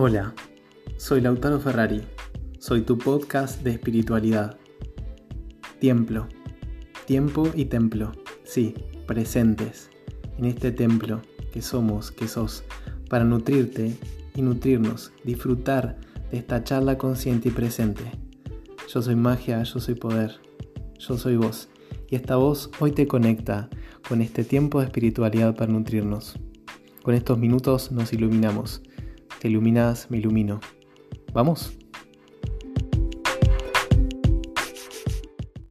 Hola, soy Lautaro Ferrari, soy tu podcast de espiritualidad. Templo, tiempo y templo, sí, presentes. En este templo que somos, que sos, para nutrirte y nutrirnos, disfrutar de esta charla consciente y presente. Yo soy magia, yo soy poder, yo soy vos, y esta voz hoy te conecta con este tiempo de espiritualidad para nutrirnos. Con estos minutos nos iluminamos te iluminas, me ilumino. ¿Vamos?